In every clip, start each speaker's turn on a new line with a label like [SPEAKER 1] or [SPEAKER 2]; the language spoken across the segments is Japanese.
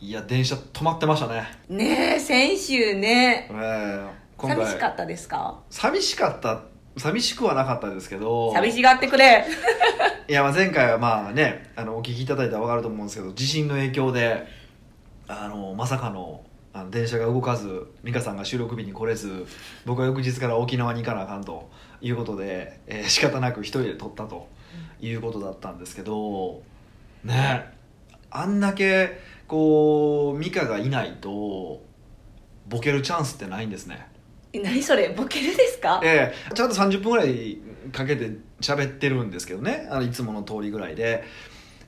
[SPEAKER 1] いや電車止まってましたね。
[SPEAKER 2] ねえ先週ね。
[SPEAKER 1] ええ今
[SPEAKER 2] 寂
[SPEAKER 1] 回
[SPEAKER 2] しかったですか？
[SPEAKER 1] 寂しかった寂しくはなかったですけど。
[SPEAKER 2] 寂しがってくれ。
[SPEAKER 1] いやまあ前回はまあねあのお聞きいただいたら分かると思うんですけど地震の影響であのまさかのあの電車が動かず美香さんが収録日に来れず僕は翌日から沖縄に行かなあかんということで、えー仕方なく一人で撮ったということだったんですけどねあんだけこう美香がいないとボケるチャンスってないんですね。
[SPEAKER 2] え何それ？ボケるですか？
[SPEAKER 1] ええ。ちゃんと30分ぐらいかけて喋ってるんですけどね。あのいつもの通りぐらいで。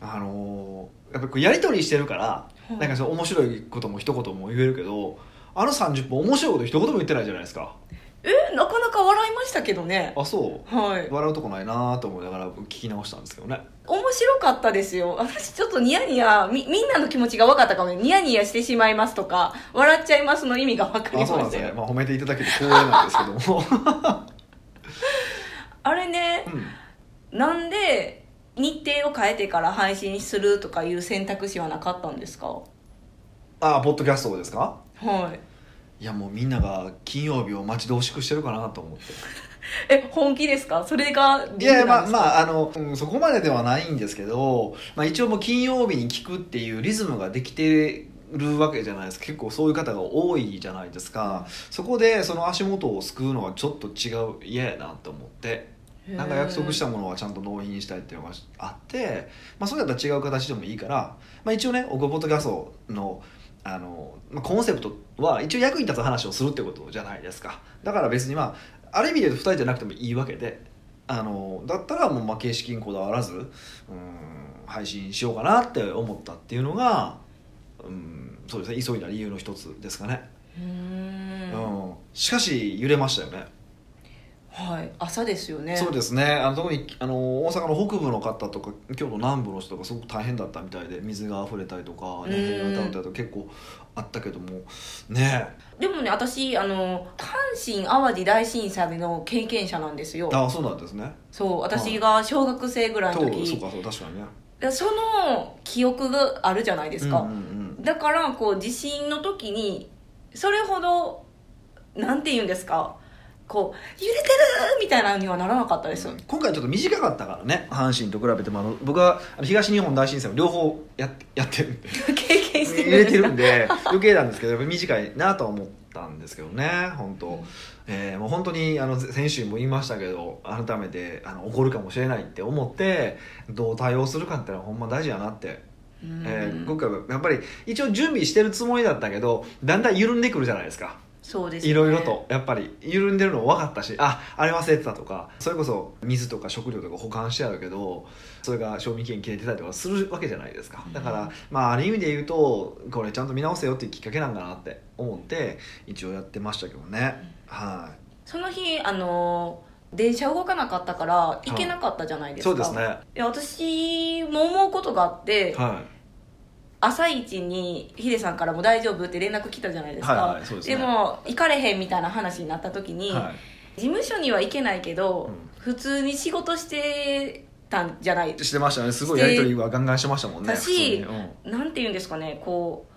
[SPEAKER 1] あのーやっぱりこうやり取りしてるから、
[SPEAKER 2] うん
[SPEAKER 1] なんかその面白いことも一言も言えるけどあの30分面白いこと一言も言ってないじゃないですか
[SPEAKER 2] えなかなか笑いましたけどね。
[SPEAKER 1] あそう？
[SPEAKER 2] はい。
[SPEAKER 1] 笑うとこないなと思いながら聞き直したんですけどね。
[SPEAKER 2] 面白かったですよ。私ちょっとニヤニヤみみんなの気持ちが分かったかもね。ニヤニヤしてしまいますとか笑っちゃいますの意味が分かりま
[SPEAKER 1] あそうなん
[SPEAKER 2] したよ
[SPEAKER 1] ですね、まあ、褒めていただけて光栄なんですけども、
[SPEAKER 2] あれね
[SPEAKER 1] うん、
[SPEAKER 2] なんで日程を変えてから配信するとかいう選択肢はなかったんですか？
[SPEAKER 1] あポッドキャストですか？
[SPEAKER 2] はい
[SPEAKER 1] いやもうみんなが金曜日を待ち遠しくしてるかなと思って。
[SPEAKER 2] え本気ですか？それが
[SPEAKER 1] いやいやまあ
[SPEAKER 2] あ
[SPEAKER 1] まああの、うんそこまでではないんですけど、まあ、一応もう金曜日に聞くっていうリズムができてるわけじゃないですか。結構そういう方が多いじゃないですか。そこでその足元を救うのはちょっと違う嫌やなと思って。なんか約束したものはちゃんと納品したいっていうのがあって、まあ、それだったら違う形でもいいから、まあ、一応ね「オゴポッドキャストの」あの、まあ、コンセプトは一応役に立つ話をするってことじゃないですか。だから別にまあある意味で言うと2人じゃなくてもいいわけであのだったらもうまあ形式にこだわらずうん配信しようかなって思ったっていうのが、うん、そうですね急いだ理由の一つですかね、
[SPEAKER 2] うん、
[SPEAKER 1] しかし揺れましたよね
[SPEAKER 2] はい。朝ですよね。
[SPEAKER 1] そうですね。あの特にあの大阪の北部の方とか京都南部の人がすごく大変だったみたいで水が溢れたりとか、ね、
[SPEAKER 2] うん。
[SPEAKER 1] 平和倒れたりとか結構あったけども。ね。
[SPEAKER 2] でもね私あの阪神・淡路大震災の経験者なんですよ。
[SPEAKER 1] ああそうなんですね。
[SPEAKER 2] そう私が小学生ぐらいの
[SPEAKER 1] そう
[SPEAKER 2] 時
[SPEAKER 1] そうかそう確かにね。
[SPEAKER 2] でその記憶があるじゃないですか、
[SPEAKER 1] うんうん。
[SPEAKER 2] だからこう地震の時にそれほどなんて言うんですかこう揺れてるみたいなのにはならなかったです、
[SPEAKER 1] うん今回ちょっと短かったからね阪神と比べてもあの僕は東日本大震災を両方ややってるんで。
[SPEAKER 2] 経験して
[SPEAKER 1] 入れて
[SPEAKER 2] る
[SPEAKER 1] るんで余計なんですけどやっぱ短いなとは思ったんですけどね本当、
[SPEAKER 2] うん
[SPEAKER 1] えーもう本当にあの先週も言いましたけど改めてあの起こるかもしれないって思ってどう対応するかってのはほんま大事やなって、
[SPEAKER 2] うん。
[SPEAKER 1] えー今回はやっぱり一応準備してるつもりだったけどだんだん緩んでくるじゃないですか
[SPEAKER 2] そうです
[SPEAKER 1] いろいろとやっぱり緩んでるの分かったしああれ忘れてたとかそれこそ水とか食料とか保管してあるけどそれが賞味期限切れてたりとかするわけじゃないですか。だから、
[SPEAKER 2] うん
[SPEAKER 1] まあある意味で言うとこれちゃんと見直せよっていうきっかけなんかなって思って一応やってましたけどね、は
[SPEAKER 2] その日あの電車動かなかったから行けなかったじゃない
[SPEAKER 1] い
[SPEAKER 2] ですか、
[SPEAKER 1] そうですね。
[SPEAKER 2] いや私も思うことがあって、
[SPEAKER 1] は
[SPEAKER 2] 朝一にヒデさんからも大丈夫って連絡来たじゃないですか、
[SPEAKER 1] はいはいですね。
[SPEAKER 2] も行かれへんみたいな話になった時
[SPEAKER 1] い、
[SPEAKER 2] に、
[SPEAKER 1] は
[SPEAKER 2] 事務所には行けないけど、
[SPEAKER 1] うん。
[SPEAKER 2] 普通に仕事してたんじゃない？
[SPEAKER 1] い、してましたね。すごいやり取りはガンガンしてましたもんね
[SPEAKER 2] だし
[SPEAKER 1] うん。
[SPEAKER 2] なんて言うんですかねこう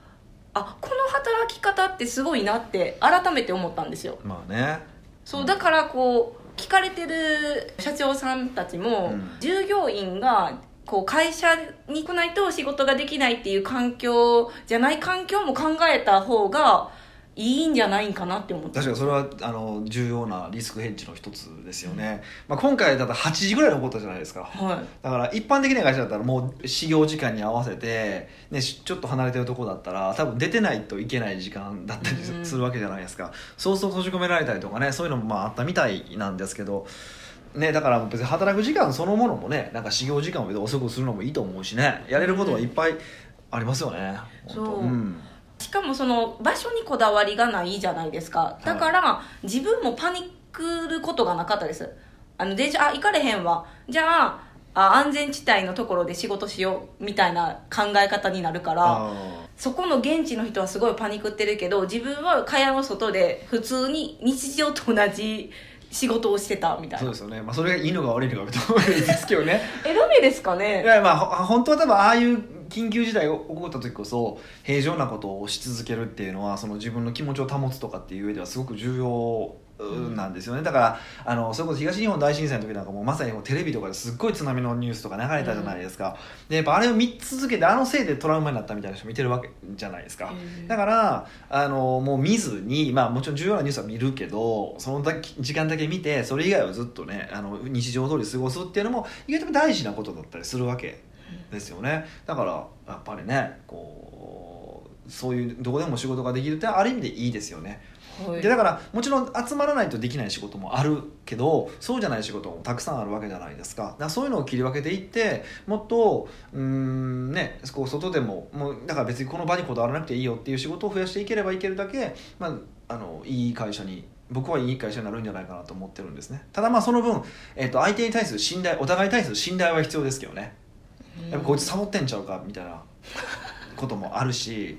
[SPEAKER 2] あこの働き方ってすごいなって改めて思ったんですよ。
[SPEAKER 1] まあね。
[SPEAKER 2] そうだからこう聞かれてる社長さんたちも、
[SPEAKER 1] うん。
[SPEAKER 2] 従業員がこう会社に来ないと仕事ができないっていう環境じゃない環境も考えた方がいいんじゃないんかなって思って。
[SPEAKER 1] 確かにそれはあの重要なリスクヘッジの一つですよね、まあ、今回だと8時ぐらいに起こったじゃないですか。
[SPEAKER 2] はい。
[SPEAKER 1] だから一般的な会社だったらもう始業時間に合わせて、ね、しちょっと離れてるとこだったら多分出てないといけない時間だったり
[SPEAKER 2] うん。
[SPEAKER 1] するわけじゃないですか、そうすると閉じ込められたりとかねそういうのもまああったみたいなんですけどね、だから別に働く時間そのものもねなんか始業時間を別に遅くするのもいいと思うしね。やれることはいっぱいありますよね、本当
[SPEAKER 2] そう。ん。しかもその場所にこだわりがないじゃないですか。だから自分もパニックることがなかったです。あの電車あ行かれへんわ。じゃああ安全地帯のところで仕事しようみたいな考え方になるから
[SPEAKER 1] あ
[SPEAKER 2] そこの現地の人はすごいパニックってるけど自分は蚊帳の外で普通に日常と同じ仕事をしてたみたいな。
[SPEAKER 1] ーそうですよね、まあ、それがいいのか悪いのかと思うんですけどね。
[SPEAKER 2] えダメですか
[SPEAKER 1] い
[SPEAKER 2] ね
[SPEAKER 1] やまあほ本当は多分ああいう緊急事態が起こった時こそ平常なことをし続けるっていうのはその自分の気持ちを保つとかっていう上ではすごく重要なんですよね。だからあのそれこそ東日本大震災の時なんかもうまさにもうテレビとかですっごい津波のニュースとか流れたじゃないですか、でやっぱあれを見続けてあのせいでトラウマになったみたいな人見てるわけじゃないですか、
[SPEAKER 2] うん。
[SPEAKER 1] だからあのもう見ずに、まあ、もちろん重要なニュースは見るけどその時間だけ見てそれ以外はずっとねあの日常通り過ごすっていうのも意外と大事なことだったりするわけですよね。だからやっぱりねこうそういうどこでも仕事ができるってある意味でいいですよね
[SPEAKER 2] はい。
[SPEAKER 1] でだからもちろん集まらないとできない仕事もあるけどそうじゃない仕事もたくさんあるわけじゃないですか。だからそういうのを切り分けていってもっとうんねこう外でももうだから別にこの場にこだわらなくていいよっていう仕事を増やしていければいけるだけ、まあ、あのいい会社に僕はいい会社になるんじゃないかなと思ってるんですね。ただまあその分、えっと相手に対する信頼お互いに対する信頼は必要ですけどね。やっぱこいつサボってんちゃうかみたいな。こともあるし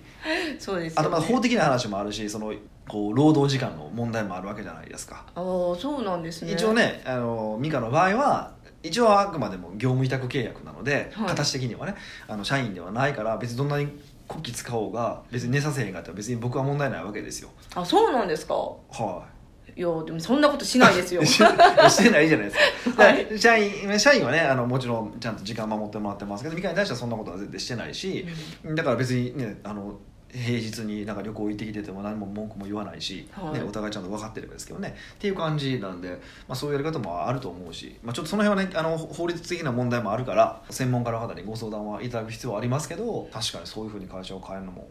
[SPEAKER 2] そうですよ、ね、
[SPEAKER 1] あとまあ法的な話もあるしそのこう労働時間の問題もあるわけじゃないですか。
[SPEAKER 2] ああそうなんですね。
[SPEAKER 1] 一応ねあのミカの場合は一応あくまでも業務委託契約なので、
[SPEAKER 2] はい。
[SPEAKER 1] 形的にはねあの社員ではないから別にどんなに国旗使おうが別に寝させへんかったら別に僕は問題ないわけですよ。
[SPEAKER 2] あそうなんですか。
[SPEAKER 1] はい
[SPEAKER 2] やでもそんなことしないですよ。
[SPEAKER 1] いしてないじゃないですか、
[SPEAKER 2] はい。
[SPEAKER 1] 社員社員はねあのもちろんちゃんと時間守ってもらってますけどミカに対してはそんなことは全然してないし、だから別にねあの平日になんか旅行行ってきてても何も文句も言わないし、
[SPEAKER 2] はい。
[SPEAKER 1] ね、お互いちゃんと分かってればですけどね。っていう感じなんで、まあ、そういうやり方もあると思うし、まあ、ちょっとその辺はねあの法律的な問題もあるから専門家の方にご相談はいただく必要はありますけど確かにそういうふうに会社を変えるのも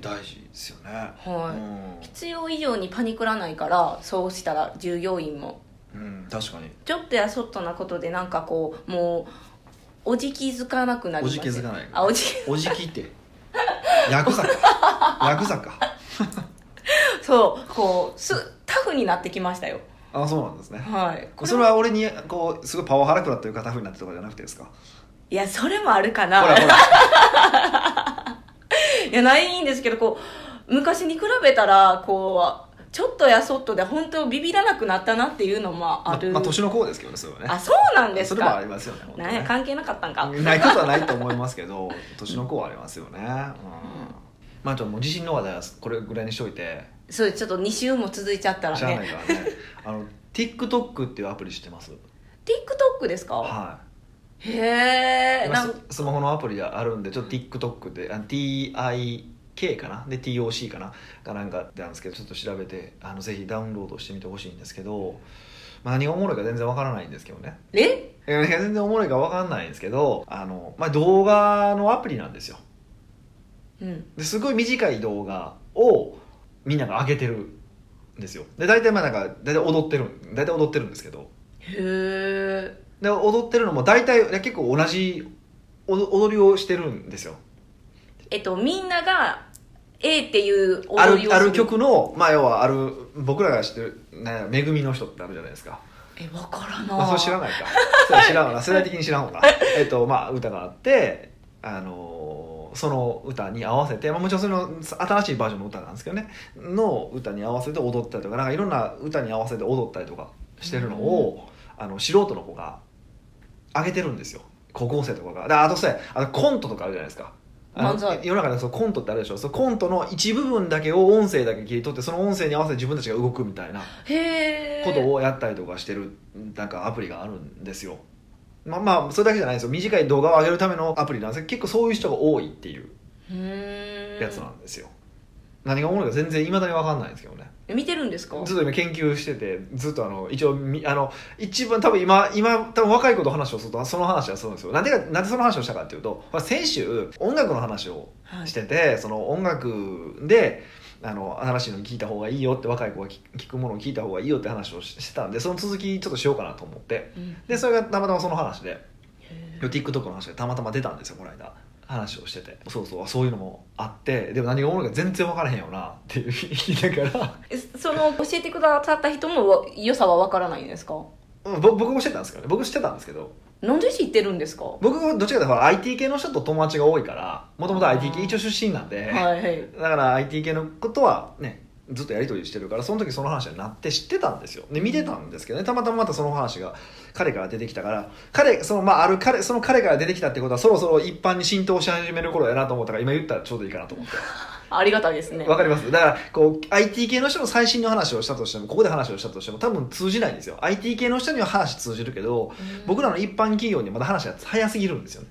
[SPEAKER 1] 大事ですよね。
[SPEAKER 2] はい、
[SPEAKER 1] うん。
[SPEAKER 2] 必要以上にパニクらないからそうしたら従業員も。
[SPEAKER 1] うん、確かに。
[SPEAKER 2] ちょっとやそっとなことでなんかこうもうおじ気づかなくなり
[SPEAKER 1] お
[SPEAKER 2] ます
[SPEAKER 1] じ気づかない。
[SPEAKER 2] あおじ
[SPEAKER 1] おじきって。ヤクザか。ヤクザか。
[SPEAKER 2] そうこうすタフになってきましたよ。
[SPEAKER 1] あそうなんですね。
[SPEAKER 2] はい。
[SPEAKER 1] それは俺にこうすごいパワハラクラっていう方風になってとかじゃなくてですか？
[SPEAKER 2] いやそれもあるかな。
[SPEAKER 1] ほらほら。
[SPEAKER 2] いやないんですけどこう昔に比べたらこうちょっとやそっとで本当ビビらなくなったなっていうのもある、
[SPEAKER 1] まあ年の子ですけどねそれはね。
[SPEAKER 2] あそうなんです
[SPEAKER 1] それもあ
[SPEAKER 2] か
[SPEAKER 1] りますよねね。
[SPEAKER 2] や関係なかったんか。
[SPEAKER 1] ないことはないと思いますけど 年の子はありますよね、うん。まあちょっともう地震の話題はこれぐらいにしといて。
[SPEAKER 2] そうちょっと2週も続いちゃったらね。
[SPEAKER 1] からね。あの TikTok っていうアプリ知ってます
[SPEAKER 2] ？TikTok ですか？
[SPEAKER 1] は
[SPEAKER 2] へ
[SPEAKER 1] い
[SPEAKER 2] え
[SPEAKER 1] 今ススマホのアプリがあるんでちょっと TikTok であ TIK かな？で TOC かな？かなんかであるんですけどちょっと調べてあのぜひダウンロードしてみてほしいんですけど、まあ、何がおもろいか全然わからないんですけどね。
[SPEAKER 2] え？
[SPEAKER 1] 全然おもろいかわかんないんですけどあの、まあ、動画のアプリなんですよ。
[SPEAKER 2] うん。
[SPEAKER 1] ですごい短い動画をみんなが上げてるんですよ。で大体まあなんか大体踊ってる大体踊ってるんですけど。
[SPEAKER 2] へえ
[SPEAKER 1] で踊ってるのも大体結構同じ踊踊りをしてるんですよ。
[SPEAKER 2] えっとみんなが A っていう
[SPEAKER 1] あ
[SPEAKER 2] 踊りをす
[SPEAKER 1] る。ある曲のまあ要はある僕らが知ってる「ね、めぐみの人」ってあるじゃないですか。
[SPEAKER 2] えわからんな
[SPEAKER 1] まあ、それ知らないか。それ知らんわな。世代的に知らんわな。えっとまあ歌があってあのーその歌に合わせて、まあ、もちろんその新しいバージョンの歌なんですけどね。の歌に合わせて踊ったりとかなんかいろんな歌に合わせて踊ったりとかしてるのを、あの素人の子が上げてるんですよ。高校生とかが。であとさあとコントとかあるじゃないですか。世の中でそうコントってあるでしょ。そのコントの一部分だけを音声だけ切り取ってその音声に合わせて自分たちが動くみたいなことをやったりとかしてるなんかアプリがあるんですよ。まあまあそれだけじゃないですよ。短い動画を上げるためのアプリなんですけど結構そういう人が多いっていうやつなんですよ、何がおもろいか全然いまだに分かんないんですけどね
[SPEAKER 2] 見てるんですか？
[SPEAKER 1] ずっと今研究しててずっとあの一応みあの一番多分今今多分若い子と話をするとその話はするんですよ。なんでかなんでその話をしたかっていうと先週音楽の話を
[SPEAKER 2] はい
[SPEAKER 1] してて、その音楽であの新しいの聞いた方がいいよって若い子が聞聞くものを聞いた方がいいよって話をししてたんでその続きちょっとしようかなと思って。
[SPEAKER 2] うん。
[SPEAKER 1] でそれがたまたまその話で。
[SPEAKER 2] へ
[SPEAKER 1] TikTok の話がたまたま出たんですよこの間話をしてて。そうそう。そういうのもあって。でも何がおもろいか全然分からへんよな。っていう言いながら。
[SPEAKER 2] えその教えてくださった人も良さはわからないんですか？
[SPEAKER 1] うんぼ僕もしてたんですけどね。僕知ってたんですけど。
[SPEAKER 2] なんで知ってるんですか？は
[SPEAKER 1] 僕はどっちかというと IT 系の人と友達が多いからもともと IT 系一応出身なんで、
[SPEAKER 2] いはい。
[SPEAKER 1] だから IT 系のことはねずっとやり取りしてるからその時その話になって知ってたんですよ。で見てたんですけどね。たまたままたその話が彼から出てきたから彼そのまあある彼その彼から出てきたってことはそろそろ一般に浸透し始める頃やなと思ったから今言ったらちょうどいいかなと思って。
[SPEAKER 2] ありがたいですね。
[SPEAKER 1] わかります？だからこう IT 系の人の最新の話をしたとしてもここで話をしたとしても多分通じないんですよ。IT 系の人には話通じるけど僕らの一般企業にはまだ話が早すぎるんですよね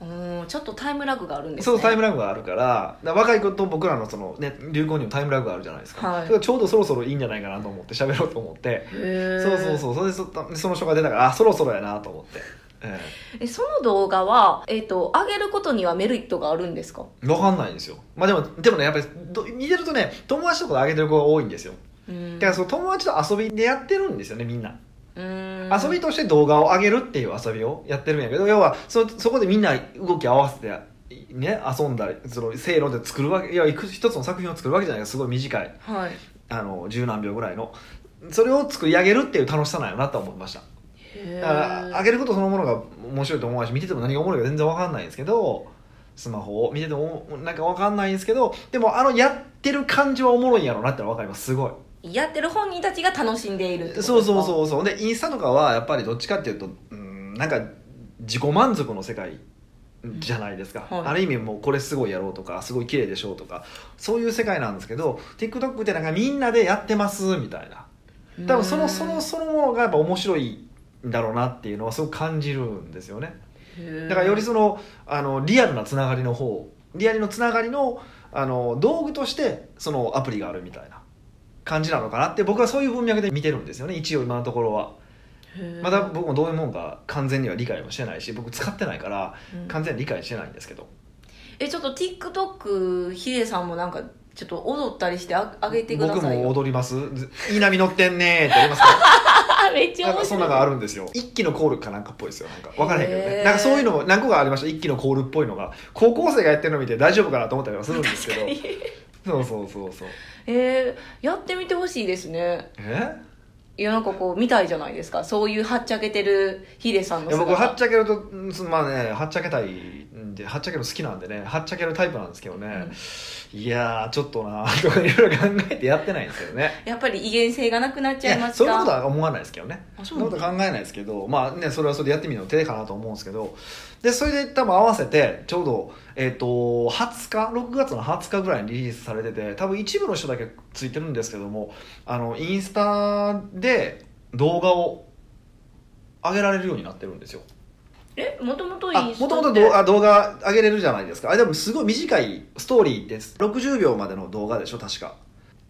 [SPEAKER 2] うんちょっとタイムラグがあるんですね。
[SPEAKER 1] そうタイムラグがあるから若い子と僕らのその、ね、流行にもタイムラグがあるじゃないですか、
[SPEAKER 2] はい。
[SPEAKER 1] だからちょうどそろそろいいんじゃないかなと思って喋ろうと思って。そうそうそう。それでそその人が出たからあそろそろやなと思って、え
[SPEAKER 2] え。その動画は、えっと上げることにはメリットがあるんですか？
[SPEAKER 1] え分かんないんですよ。まあでもでもねやっぱりど見てるとね友達とかで上げてる子が多いんですよ。
[SPEAKER 2] うん。
[SPEAKER 1] だからその友達と遊びでやってるんですよねみんな。
[SPEAKER 2] うん
[SPEAKER 1] 遊びとして動画を上げるっていう遊びをやってるんやけど要はそそこでみんな動き合わせてね遊んだりそのせーので作るわけいやいく一つの作品を作るわけじゃないかすごい短い。
[SPEAKER 2] はい。
[SPEAKER 1] あの十何秒ぐらいの。それを作り上げるっていう楽しさなんやなと思いました。
[SPEAKER 2] へ
[SPEAKER 1] だから上げることそのものが面白いと思うし見てても何がおもろいか全然わかんないんですけどスマホを見ててもなんかわかんないんですけどでもあのやってる感じはおもろいんやろうなってのはわかります。すごい
[SPEAKER 2] やってる本人たちが楽しんでいる
[SPEAKER 1] そうそうそうそう。でインスタとかはやっぱりどっちかっていうとうんなんか自己満足の世界じゃないですか、
[SPEAKER 2] はい。
[SPEAKER 1] ある意味もうこれすごいやろうとかすごい綺麗でしょうとかそういう世界なんですけど TikTok ってなんかみんなでやってますみたいな。多分そのそのそのものがやっぱ面白いんだろうなっていうのはすごく感じるんですよね。だからよりそのあのリアルなつながりの方リアルのつながりのあの道具としてそのアプリがあるみたいな感じなのかなって僕はそういう文脈で見てるんですよね。一応今のところは。まだ僕もどういうもんか完全には理解もしてないし僕使ってないから
[SPEAKER 2] うん。
[SPEAKER 1] 完全に理解してないんですけど、
[SPEAKER 2] えちょっと TikTok ヒデさんもなんかちょっと踊ったりしてああげてくだ
[SPEAKER 1] 僕も
[SPEAKER 2] さいよ。
[SPEAKER 1] 踊ります。ずいい波乗ってんねーってやりますか
[SPEAKER 2] あ めっちゃ面白い。
[SPEAKER 1] そんなのがあるんですよ。一気のコールかなんかっぽいですよ。なんか分からへんけどね。なんかそういうのも何個かありました。一気のコールっぽいのが。高校生がやってるの見て大丈夫かなと思ったりはするんですけどそうそうそうそう。
[SPEAKER 2] えー、やってみてほしいですね。
[SPEAKER 1] え？
[SPEAKER 2] いやなんかこう見たいじゃないですか。そういうはっちゃけてるヒデさんの
[SPEAKER 1] いや
[SPEAKER 2] 姿。
[SPEAKER 1] 僕はっちゃけるとうんまあねはっちゃけたいんではっちゃける好きなんでね。はっちゃけるタイプなんですけどね、いやーちょっとなーとかいろいろ考えてやってないんですけどね。
[SPEAKER 2] やっぱり威厳性がなくなっちゃいますか？
[SPEAKER 1] そういうことは思わないですけどね。
[SPEAKER 2] あ
[SPEAKER 1] そんなことは考えないですけど。まあねそれはそれでやってみるの手かなと思うんですけどでそれで多分合わせてちょうど、えっと20日6月の20日ぐらいにリリースされてて多分一部の人だけついてるんですけどもあのインスタで動画を上げられるようになってるんですよ。
[SPEAKER 2] えもともと
[SPEAKER 1] あ
[SPEAKER 2] インスタ
[SPEAKER 1] もともと動画上げれるじゃないですか。あでもすごい短いストーリーです60秒までの動画でしょ確か。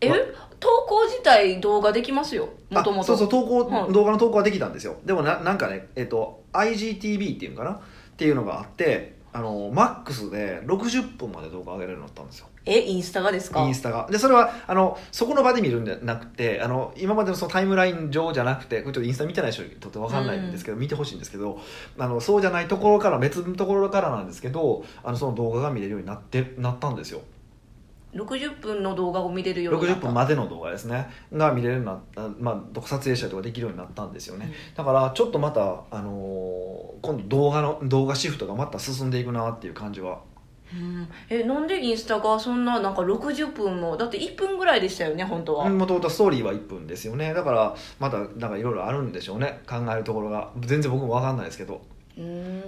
[SPEAKER 2] え？投稿自体動画できますよ。もともと
[SPEAKER 1] あそうそう投稿、
[SPEAKER 2] はい
[SPEAKER 1] 動画の投稿はできたんですよ。でもななんかね、えっと IGTV っていうのかな？っていうのがあってあのマックスで60分まで動画上げれるようになったんですよ。
[SPEAKER 2] えインスタがですか？
[SPEAKER 1] インスタが。でそれはあのそこの場で見るんじゃなくてあの今までのそのタイムライン上じゃなくてこれちょっとインスタ見てない人にとって分かんないんですけど、見てほしいんですけどあのそうじゃないところから別のところからなんですけどあのその動画が見れるようになってなったんですよ
[SPEAKER 2] 60分の動画を見れるようになっ
[SPEAKER 1] 60
[SPEAKER 2] た
[SPEAKER 1] 分までの動画ですね。が見れるようになった、まあ、撮影したりとかできるようになったんですよね、だからちょっとまた、あのー今度動画の動画シフトがまた進んでいくなっていう感じは。
[SPEAKER 2] うん。えなんでインスタがそんななんか60分もだって1分ぐらいでしたよね本当は、
[SPEAKER 1] もともとストーリーは1分ですよね。だからまたなんかいろいろあるんでしょうね。考えるところが。全然僕も分かんないですけど、
[SPEAKER 2] うー。ん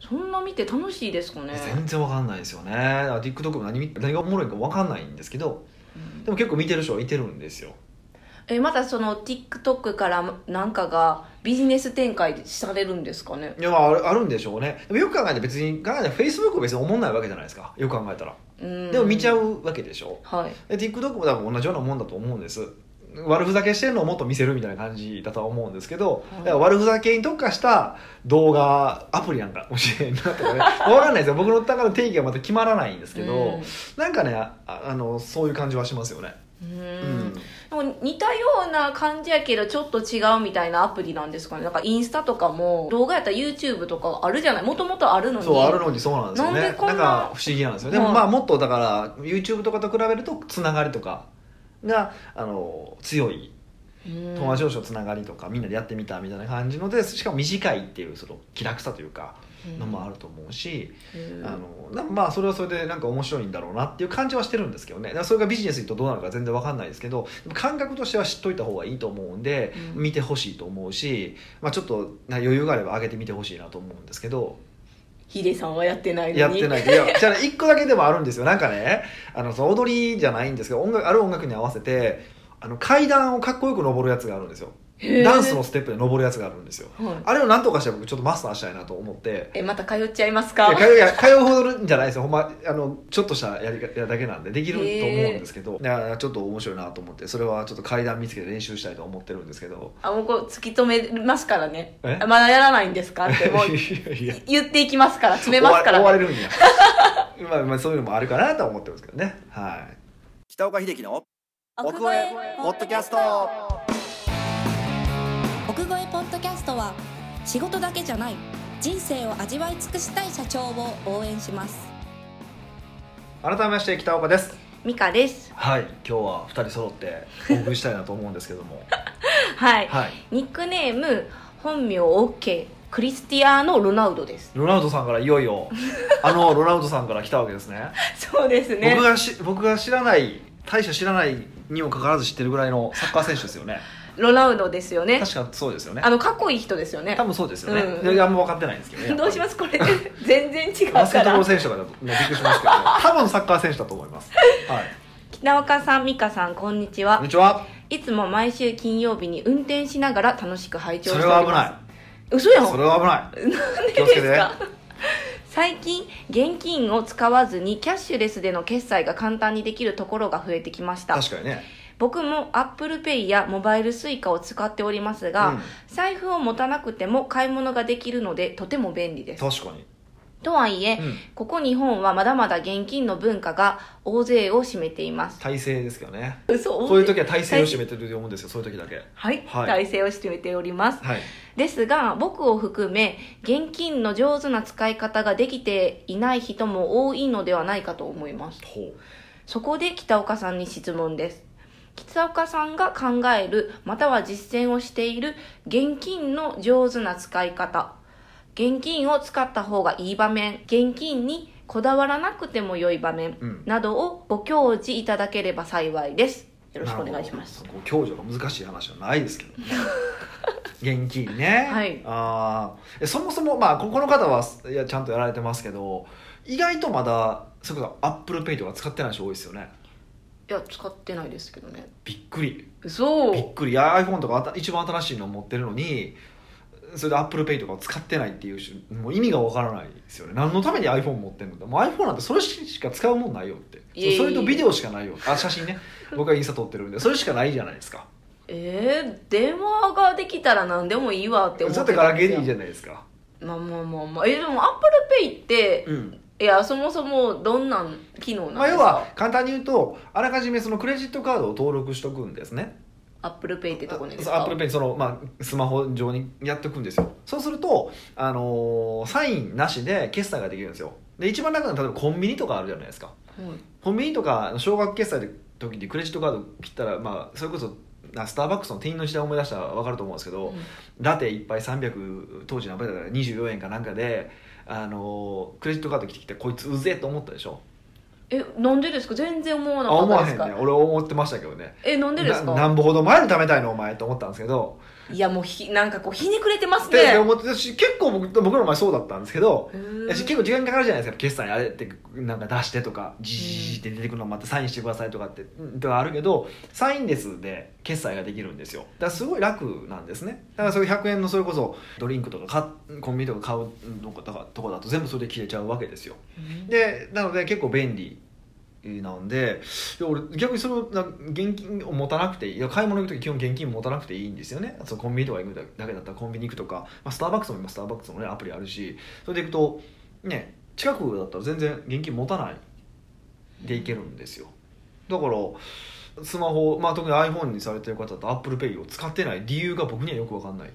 [SPEAKER 2] そんな見て楽しいですかね？
[SPEAKER 1] 全然分かんないですよね。だから TikTok も何見何がおもろいか分かんないんですけどでも結構見てる人はいてるんですよ。
[SPEAKER 2] えまたその TikTok からなんかがビジネス展開されるんですかね？
[SPEAKER 1] いやまああるあるんでしょうね。でもよく考えたら別に考えたら Facebook は別に思んないわけじゃないですか。よく考えたら。
[SPEAKER 2] うん。
[SPEAKER 1] でも見ちゃうわけでしょ。
[SPEAKER 2] はい。
[SPEAKER 1] で TikTok も多分同じようなもんだと思うんです悪ふざけしてるのをもっと見せるみたいな感じだとは思うんですけど、
[SPEAKER 2] はい。
[SPEAKER 1] 悪ふざけに特化した動画アプリなんかもしれんなとかね。分かんないですよ。僕の中の定義がまた決まらないんですけど、
[SPEAKER 2] うん。
[SPEAKER 1] なんかねああのそういう感じはしますよね。
[SPEAKER 2] う
[SPEAKER 1] うん。
[SPEAKER 2] ん。でも似たような感じやけどちょっと違うみたいなアプリなんですかね。なんかインスタとかも動画やったら YouTube とかあるじゃない？もともとあるのに。
[SPEAKER 1] そうあるのにそうなんですよね。
[SPEAKER 2] なんでこんな
[SPEAKER 1] か不思議なんですよ。でも
[SPEAKER 2] はい。
[SPEAKER 1] まあもっとだから YouTube とかと比べるとつながりとかがあの強い
[SPEAKER 2] うん。
[SPEAKER 1] 友達同士のつながりとかみんなでやってみたみたいな感じのでしかも短いっていうその気楽さというかのもあると思うし、
[SPEAKER 2] うん。
[SPEAKER 1] あのなまあそれはそれでなんか面白いんだろうなっていう感じはしてるんですけどね。だからそれがビジネスにとどうなるか全然わかんないですけど感覚としては知っといた方がいいと思うんで、
[SPEAKER 2] うん。
[SPEAKER 1] 見てほしいと思うし、まあ、ちょっとな余裕があれば上げてみてほしいなと思うんですけど
[SPEAKER 2] ヒデさんはやってないのに。
[SPEAKER 1] やってない。いやじゃあ一個だけでもあるんですよ。なんかねあのその踊りじゃないんですけど音楽ある音楽に合わせてあの階段をかっこよく登るやつがあるんですよ。ダンスのステップで登るやつがあるんですよ。
[SPEAKER 2] はい。
[SPEAKER 1] あれを何とかして僕ちょっとマスターしたいなと思って。
[SPEAKER 2] えまた通っちゃいます
[SPEAKER 1] い
[SPEAKER 2] か
[SPEAKER 1] や通ういや通うほどじゃないですよ。ほんまあのちょっとしたやり方だけなんでできると思うんですけど。だからちょっと面白いなと思って。それはちょっと階段見つけて練習したいと思ってるんですけど。
[SPEAKER 2] あもうこう突き止めますからね。
[SPEAKER 1] え？
[SPEAKER 2] あまだやらないんですか？ってもう
[SPEAKER 1] いやいや
[SPEAKER 2] 言っていきますから詰めますから。
[SPEAKER 1] 終われるんや。まあまあそういうのもあるかなとは思ってますけどね。はい。北岡秀樹の
[SPEAKER 2] 奥越え
[SPEAKER 1] ポッドキャスト
[SPEAKER 3] 仕事だけじゃない。人生を味わい尽くしたい社長を応援します。
[SPEAKER 1] 改めまして北岡です。
[SPEAKER 2] ミカです。
[SPEAKER 1] はい今日は2人揃ってお送りしたいなと思うんですけども。
[SPEAKER 2] はい、
[SPEAKER 1] はい。
[SPEAKER 2] ニックネーム本名 OK クリスティアーノ・ロナウドです。
[SPEAKER 1] ロナウドさんからいよいよ あのロナウドさんから来たわけですね。
[SPEAKER 2] そうですね。
[SPEAKER 1] 僕がし僕が知らない大した知らないにもかかわらず知ってるぐらいのサッカー選手ですよね
[SPEAKER 2] ロナウドですよね。
[SPEAKER 1] 確かそうですよね。
[SPEAKER 2] あのかっこいい人ですよね。
[SPEAKER 1] 多分そうですよね、
[SPEAKER 2] うん。
[SPEAKER 1] いやあんま分かってないんですけどね
[SPEAKER 2] どうします？すこれ。全然違う
[SPEAKER 1] バスケットボール選手とかだと、ね、びっくりしますけど 多分サッカー選手だと思います。はい。
[SPEAKER 2] 北岡さんミカさんこんにちは。
[SPEAKER 1] こんにちは。い
[SPEAKER 2] つも毎週金曜日に運転しながら楽しく拝聴して
[SPEAKER 1] それ
[SPEAKER 2] おります。
[SPEAKER 1] は危ない。
[SPEAKER 2] 嘘やん。
[SPEAKER 1] それは危ない。
[SPEAKER 2] なんでですか？最近現金を使わずにキャッシュレスでの決済が簡単にできるところが増えてきました。
[SPEAKER 1] 確かにね
[SPEAKER 2] 僕も ApplePay やモバイル Suica を使っておりますが、
[SPEAKER 1] うん。
[SPEAKER 2] 財布を持たなくても買い物ができるのでとても便利です。
[SPEAKER 1] 確かに。
[SPEAKER 2] とはいえ、
[SPEAKER 1] うん。
[SPEAKER 2] ここ日本はまだまだ現金の文化が大勢を占めています。
[SPEAKER 1] 体制ですけどね。
[SPEAKER 2] 嘘。
[SPEAKER 1] こういう時は体制を占めてると思うんですよそういう時だけ。
[SPEAKER 2] はい、
[SPEAKER 1] はい。
[SPEAKER 2] 体制を占めております。
[SPEAKER 1] はい。
[SPEAKER 2] ですが僕を含め現金の上手な使い方ができていない人も多いのではないかと思います。
[SPEAKER 1] ほ
[SPEAKER 2] そこで北岡さんに質問です北岡さんが考えるまたは実践をしている現金の上手な使い方。現金を使った方がいい場面。現金にこだわらなくても良い場面。
[SPEAKER 1] うん。
[SPEAKER 2] などをご教示いただければ幸いです。よろしくお願いします。
[SPEAKER 1] なるほど。共助が難しい話はないですけどね。現金ね、
[SPEAKER 2] はい。
[SPEAKER 1] あそもそもまあここの方はいやちゃんとやられてますけど意外とまだそれこそ Apple Pay とか使ってない人多いですよね
[SPEAKER 2] いや使ってないですけどね。
[SPEAKER 1] びっくり。
[SPEAKER 2] 嘘。
[SPEAKER 1] びっくり。いや iPhone とかあた一番新しいの持ってるのにそれで ApplePay とかを使ってないっていうしもう意味がわからないですよね。何のために iPhone 持ってんの？もう iPhone なんてそれしか使うもんないよって。それとビデオしかないよあ写真ね。僕はインスタ撮ってるんで。それしかないじゃないですか。
[SPEAKER 2] えー、電話ができたら何でもいいわって思
[SPEAKER 1] そ
[SPEAKER 2] って
[SPEAKER 1] うやってガラケー
[SPEAKER 2] たんですよ
[SPEAKER 1] でいいじゃないですか。
[SPEAKER 2] まあまあまあまあ。えでも Apple Pay って
[SPEAKER 1] うん
[SPEAKER 2] いやそもそもどんなん機能なんですか、
[SPEAKER 1] まあ、要は簡単に言うとあらかじめそのクレジットカードを登録しとくんですね。
[SPEAKER 2] Apple Pay ってとこにです
[SPEAKER 1] Apple Pay その、まあ、スマホ上にやっておくんですよ。そうすると、あのーサインなしで決済ができるんですよ。で一番楽なのは例えばコンビニとかあるじゃないですか。
[SPEAKER 2] うん
[SPEAKER 1] コンビニとか少額決済の時にクレジットカード切ったら、まあ、それこそなスターバックスの店員の時代を思い出したら分かると思うんですけど、ラテ1杯300当時何倍だから24円かなんかで、あのークレジットカード来てきてこいつうぜえと思ったでしょ？
[SPEAKER 2] えなんでですか？全然思わな
[SPEAKER 1] あ思わへん
[SPEAKER 2] か？ったですか
[SPEAKER 1] ね。俺思ってましたけどね。
[SPEAKER 2] えなんでですか？
[SPEAKER 1] ななんぼほど前に食べたいのお前と思ったんですけど
[SPEAKER 2] いやもうひなんかこうひねくれてます
[SPEAKER 1] で
[SPEAKER 2] ね
[SPEAKER 1] で思ってたし結構僕僕の前そうだったんですけど結構時間かかるじゃないですか決済にあれってなんか出してとかジジジって出てくるのまたサインしてくださいとかってうんとかあるけどサインレスで決済ができるんですよ。だからすごい楽なんですね。だからそういう100円のそれこそドリンクとか買コンビニとか買うのとかとこだと全部それで消えちゃうわけですよ。でなので結構便利なんでいや俺逆にそのな現金を持たなくていい。買い物行く時基本現金持たなくていいんですよね。そのコンビニとか行くだけだったらコンビニ行くとか、まあ、スターバックスも今スターバックスの、ね、アプリあるし。それで行くとね近くだったら全然現金持たないでいけるんですよ。だからスマホ、まあ、特に iPhone にされてる方だと ApplePay を使ってない理由が僕にはよく分かんない、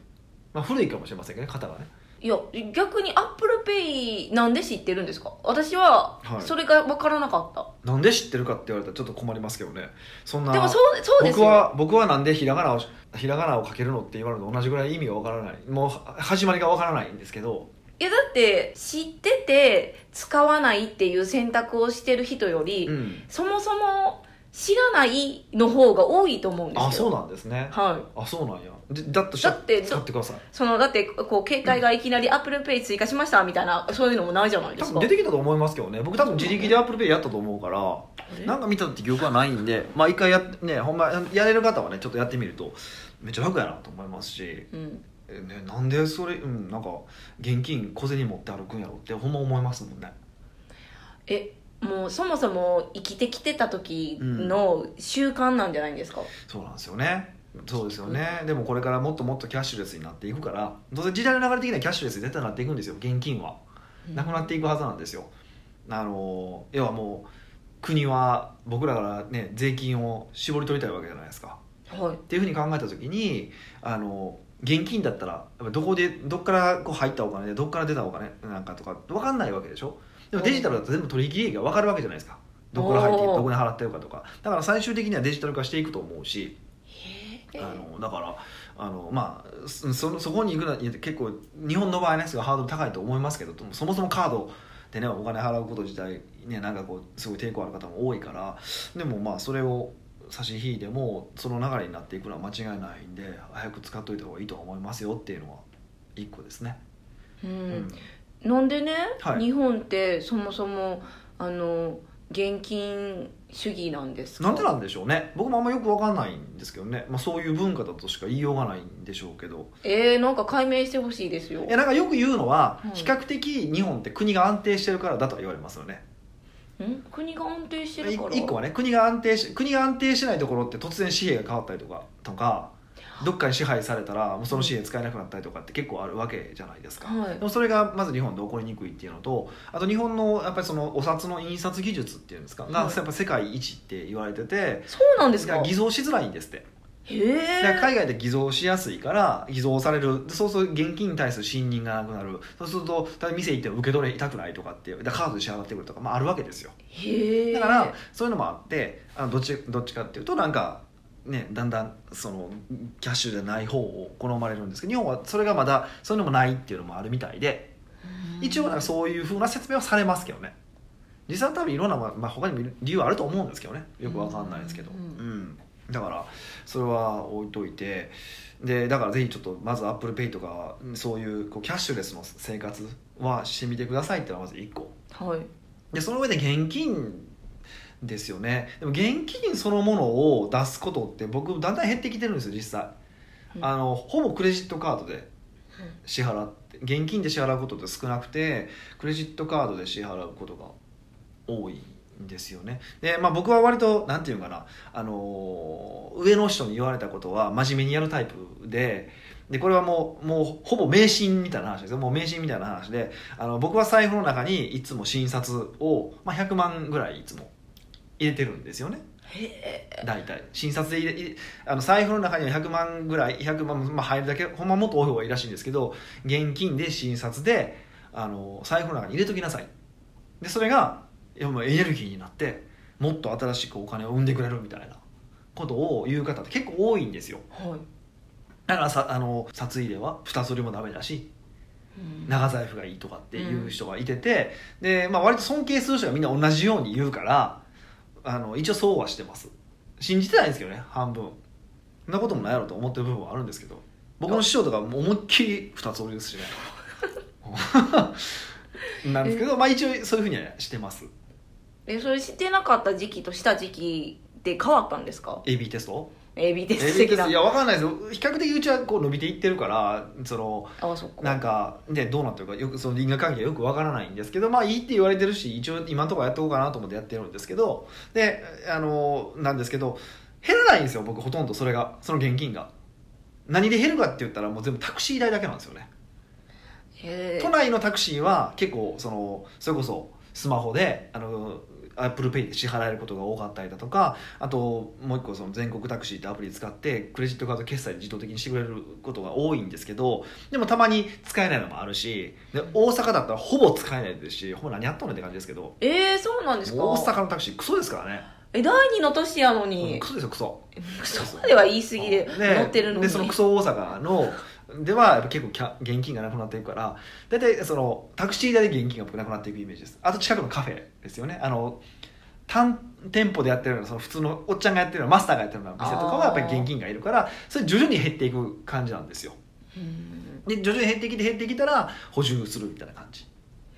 [SPEAKER 1] まあ、古いかもしれませんけどね型がね。
[SPEAKER 2] いや逆に Apple Pay なんで知ってるんですか？私は
[SPEAKER 1] はい。
[SPEAKER 2] それが分からなかった、
[SPEAKER 1] なんで知ってるかって言われたらちょっと困りますけどね。そんな
[SPEAKER 2] でもそうそうですよ。
[SPEAKER 1] 僕は僕はなんでひらがなをひらがなをかけるのって言われると同じぐらい意味がわからない。もうは始まりがわからないんですけど。
[SPEAKER 2] いやだって知ってて使わないっていう選択をしてる人より、
[SPEAKER 1] うん。
[SPEAKER 2] そもそも知らないの方が多いと思うんですよ。
[SPEAKER 1] あそうなんですね。
[SPEAKER 2] はい。
[SPEAKER 1] あそうなんや。でだとし
[SPEAKER 2] って
[SPEAKER 1] 使ってください。
[SPEAKER 2] そのだってこう携帯がいきなり ApplePay 追加しましたみたいなそういうのもないじゃないで
[SPEAKER 1] 多
[SPEAKER 2] すか。
[SPEAKER 1] 分出てきたと思いますけどね。僕多分自力で ApplePay やったと思うから
[SPEAKER 2] れ？
[SPEAKER 1] なんか見たって記憶はないんでまあ一回やっねほんまやれる方はねちょっとやってみるとめっちゃ楽やなと思いますし
[SPEAKER 2] うん。
[SPEAKER 1] えね、なんでそれ、うん、なんか現金小銭持って歩くんやろってほんま思いますもんね。
[SPEAKER 2] えもうそもそも生きてきてた時の習慣なんじゃないんですか、
[SPEAKER 1] そうなんですよね。そうですよね。でもこれからもっともっとキャッシュレスになっていくからどうせ時代の流れ的にはキャッシュレスに絶対なっていくんですよ。現金は。なくなっていくはずなんですよ。あの要はもう国は僕らからね税金を絞り取りたいわけじゃないですか。
[SPEAKER 2] はい。
[SPEAKER 1] っていうふうに考えた時にあの現金だったらどこでどっからこう入ったお金でどっから出たお金なんかとか分かんないわけでしょ？でもデジタルだと全部取引利益が分かるわけじゃないですか。どこから入ってどこに払ってるかとか。だから最終的にはデジタル化していくと思うし。
[SPEAKER 2] へ
[SPEAKER 1] あのだからあのまあそそそこに行くのに結構日本の場合ねすごいハードル高いと思いますけどそもそもカードでねお金払うこと自体ねなんかこうすごい抵抗ある方も多いからでもまあそれを差し引いてもその流れになっていくのは間違いないんで早く使っといた方がいいとは思いますよっていうのは一個ですね、
[SPEAKER 2] う
[SPEAKER 1] うん
[SPEAKER 2] ん、なんでね、
[SPEAKER 1] はい。
[SPEAKER 2] 日本ってそもそもあの現金主義なんですか？
[SPEAKER 1] なんでなんでしょうね。僕もあんまよく分かんないんですけどね、まあ、そういう文化だとしか言いようがないんでしょうけど。
[SPEAKER 2] えー、なんか解明してほしいですよ。
[SPEAKER 1] いやなんかよく言うのは
[SPEAKER 2] うん。
[SPEAKER 1] 比較的日本って国が安定してるからだとは言われますよね。
[SPEAKER 2] ん？国が安定してるから？
[SPEAKER 1] 一個はね国が安定し国が安定してないところって突然紙幣が変わったりとかとかどっかに支配されたらもうその紙幣使えなくなったりとかって結構あるわけじゃないですか、
[SPEAKER 2] はい。
[SPEAKER 1] でもそれがまず日本で起こりにくいっていうのとあと日本のやっぱりそのお札の印刷技術っていうんですかが
[SPEAKER 2] はい。
[SPEAKER 1] やっぱ世界一って言われてて
[SPEAKER 2] そうなんですか？
[SPEAKER 1] 偽造しづらいんですって。
[SPEAKER 2] へ
[SPEAKER 1] 海外で偽造しやすいから偽造される。でそうすると現金に対する信任がなくなる。そうすると店行っても受け取れたくないとかってカードで支払ってくるとか、まあ、あるわけですよ。
[SPEAKER 2] へえ。
[SPEAKER 1] だからそういうのもあってあのどっちどっちかっていうとなんかねだんだんそのキャッシュじゃない方を好まれるんですけど日本はそれがまだそういうのもないっていうのもあるみたいで一応なんかそういうふうな説明はされますけどね。実際は多分いろんな、まあまあ、他にも理由はあると思うんですけどね。よくわかんないですけど、
[SPEAKER 2] う
[SPEAKER 1] うん。んだからそれは置いといて。でだからぜひちょっとまず Apple Pay とかそういうこうキャッシュレスの生活はしてみてくださいっていうのがまず1個。
[SPEAKER 2] はい。
[SPEAKER 1] でその上で現金ですよね。でも現金そのものを出すことって僕だんだん減ってきてるんですよ実際、
[SPEAKER 2] うん。
[SPEAKER 1] あのほぼクレジットカードで支払って現金で支払うことって少なくてクレジットカードで支払うことが多いんですよね。で、まあ、僕は割となんていうかな、あのー上の人に言われたことは真面目にやるタイプででこれはもうもうほぼ迷信みたいな話ですよ。もう迷信みたいな話であの僕は財布の中にいつも新札を、まあ、100万ぐらいいつも入れてるんですよね。大体。新札で入れあの財布の中には100万ぐらい100万、まあ、入るだけ。ほんまもっと多い方がいいらしいんですけど現金で新札であの財布の中に入れときなさい。でそれがエネルギーになってもっと新しくお金を生んでくれるみたいなことを言う方って結構多いんですよ。
[SPEAKER 2] はい。
[SPEAKER 1] だからさあの札入れは2つ折りもダメだし
[SPEAKER 2] うん。
[SPEAKER 1] 長財布がいいとかっていう人がいてて、で、まあ、割と尊敬する人がみんな同じように言うからあの一応そうはしてます。信じてないんですけどね半分。そんなこともないやろと思ってる部分はあるんですけど。僕の師匠とか思いっきり二つ折りですしね。なんですけどまあ一応そういうふうにはしてます。
[SPEAKER 2] えそれしてなかった時期とした時期で変わったんですか
[SPEAKER 1] ？AB テスト？
[SPEAKER 2] AB テスト的な。
[SPEAKER 1] いやわかんないですよ。比較的うちはこう伸びていってるからその
[SPEAKER 2] あそっか。
[SPEAKER 1] なんかねどうなってるかよくその因果関係がよくわからないんですけどまあいいって言われてるし一応今のところやっておこうかなと思ってやってるんですけどであのなんですけど減らないんですよ僕ほとんどそれがその現金が。何で減るかって言ったらもう全部タクシー代だけなんですよね。
[SPEAKER 2] へ
[SPEAKER 1] 都内のタクシーは結構そのそれこそスマホであの Apple Pay で支払えることが多かったりだとかあともう一個その全国タクシーってアプリ使ってクレジットカード決済で自動的にしてくれることが多いんですけどでもたまに使えないのもあるしで大阪だったらほぼ使えないですしほぼ何やっとんねんって感じですけど
[SPEAKER 2] えー、そうなんですか？
[SPEAKER 1] 大阪のタクシークソですからね、
[SPEAKER 2] え第二の都市やの
[SPEAKER 1] うん
[SPEAKER 2] に
[SPEAKER 1] クソですよクソ。
[SPEAKER 2] そこまでは言い過ぎで
[SPEAKER 1] で
[SPEAKER 2] 乗ってるのに。
[SPEAKER 1] でそのクソ大阪のではやっぱ結構キャ現金がなくなっていくから大体そのタクシー代で現金がなくなっていくイメージです。あと近くのカフェですよね。あの単店舗でやってるようなその普通のおっちゃんがやってるようなマスターがやってるような店とかはやっぱり現金がいるからそれ徐々に減っていく感じなんですよ。
[SPEAKER 2] うん。
[SPEAKER 1] で徐々に減ってきて減ってきたら補充するみたいな感じ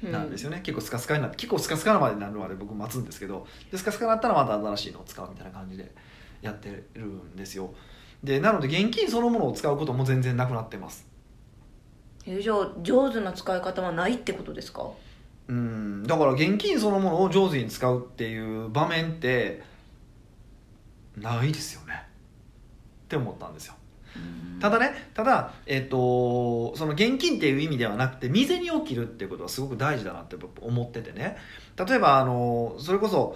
[SPEAKER 1] なんですよね、結構スカスカになって結構スカスカまでなるまで僕待つんですけどでスカスカになったらまた新しいのを使うみたいな感じでやってるんですよでなので現金そのものを使うことも全然なくなってます。
[SPEAKER 2] えじゃあ上手な使い方はないってことですか？
[SPEAKER 1] うん。だから現金そのものを上手に使うっていう場面ってないですよね。って思ったんですよ。ただねただ、えっとその現金っていう意味ではなくて未然に起きるっていうことはすごく大事だなって僕思っててね。例えばあのそれこそ、